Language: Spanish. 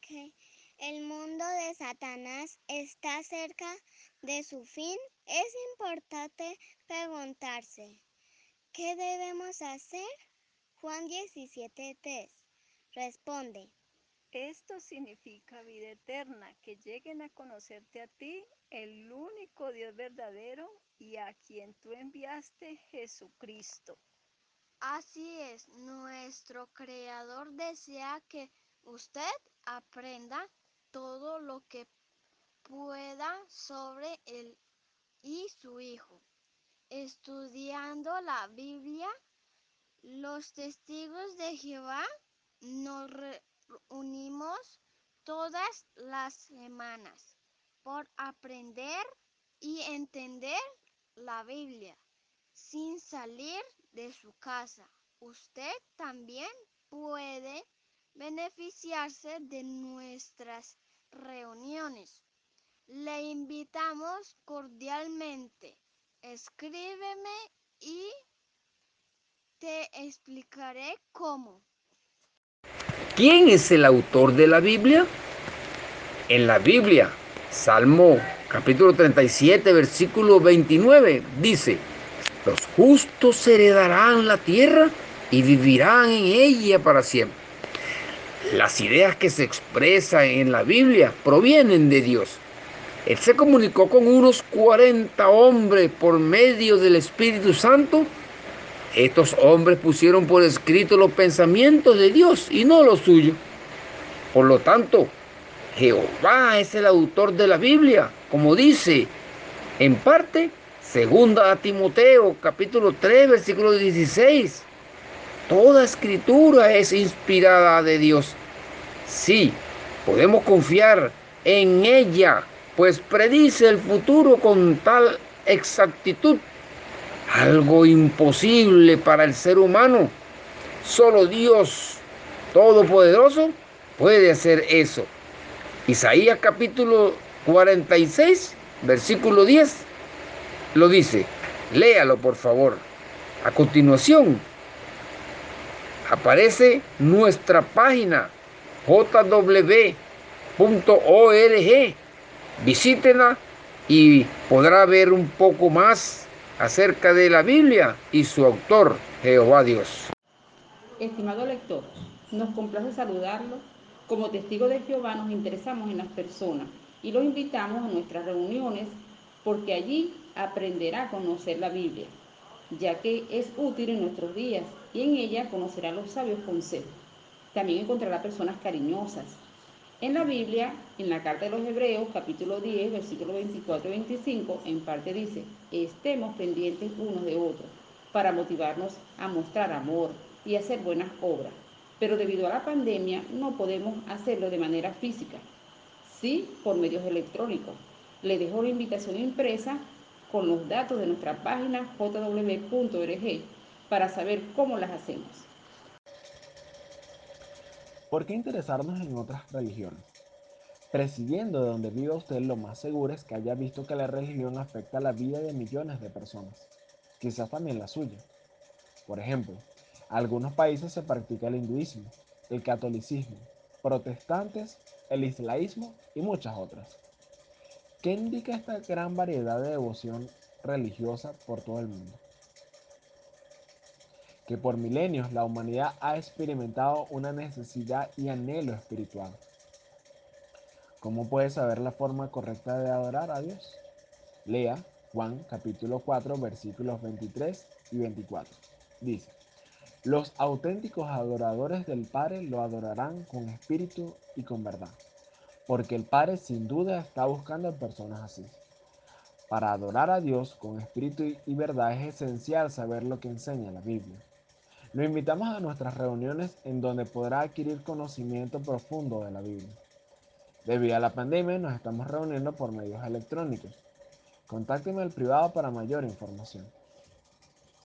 de que el mundo de Satanás está cerca de su fin, es importante preguntarse, ¿qué debemos hacer? Juan 17.3 responde, esto significa vida eterna, que lleguen a conocerte a ti, el único Dios verdadero, y a quien tú enviaste, Jesucristo. Así es, nuestro Creador desea que usted aprenda todo lo que pueda sobre él y su Hijo. Estudiando la Biblia, los testigos de Jehová nos reunimos todas las semanas por aprender y entender la Biblia sin salir de su casa. Usted también puede beneficiarse de nuestras reuniones. Le invitamos cordialmente. Escríbeme y te explicaré cómo. ¿Quién es el autor de la Biblia? En la Biblia, Salmo capítulo 37, versículo 29, dice, los justos heredarán la tierra y vivirán en ella para siempre. Las ideas que se expresan en la Biblia provienen de Dios. Él se comunicó con unos 40 hombres por medio del Espíritu Santo. Estos hombres pusieron por escrito los pensamientos de Dios y no los suyos. Por lo tanto, Jehová es el autor de la Biblia, como dice en parte Segunda a Timoteo, capítulo 3, versículo 16. Toda escritura es inspirada de Dios. Sí, podemos confiar en ella, pues predice el futuro con tal exactitud. Algo imposible para el ser humano. Solo Dios Todopoderoso puede hacer eso. Isaías capítulo 46, versículo 10 lo dice. Léalo, por favor. A continuación, aparece nuestra página jw.org. Visítela y podrá ver un poco más acerca de la Biblia y su autor, Jehová Dios. Estimado lector, nos complace saludarlo. Como testigo de Jehová nos interesamos en las personas y los invitamos a nuestras reuniones porque allí aprenderá a conocer la Biblia, ya que es útil en nuestros días y en ella conocerá los sabios consejos. También encontrará personas cariñosas. En la Biblia, en la carta de los Hebreos, capítulo 10, versículos 24 y 25, en parte dice, estemos pendientes unos de otros para motivarnos a mostrar amor y hacer buenas obras. Pero debido a la pandemia no podemos hacerlo de manera física, sí por medios electrónicos. Le dejo la invitación impresa con los datos de nuestra página jw.org para saber cómo las hacemos. ¿Por qué interesarnos en otras religiones? Presidiendo de donde vive usted, lo más seguro es que haya visto que la religión afecta la vida de millones de personas, quizás también la suya. Por ejemplo, en algunos países se practica el hinduismo, el catolicismo, protestantes, el islaísmo y muchas otras. ¿Qué indica esta gran variedad de devoción religiosa por todo el mundo? Que por milenios la humanidad ha experimentado una necesidad y anhelo espiritual. ¿Cómo puede saber la forma correcta de adorar a Dios? Lea Juan capítulo 4 versículos 23 y 24. Dice, los auténticos adoradores del Padre lo adorarán con espíritu y con verdad porque el Padre sin duda está buscando a personas así. Para adorar a Dios con espíritu y verdad es esencial saber lo que enseña la Biblia. Lo invitamos a nuestras reuniones en donde podrá adquirir conocimiento profundo de la Biblia. Debido a la pandemia nos estamos reuniendo por medios electrónicos. Contácteme al privado para mayor información.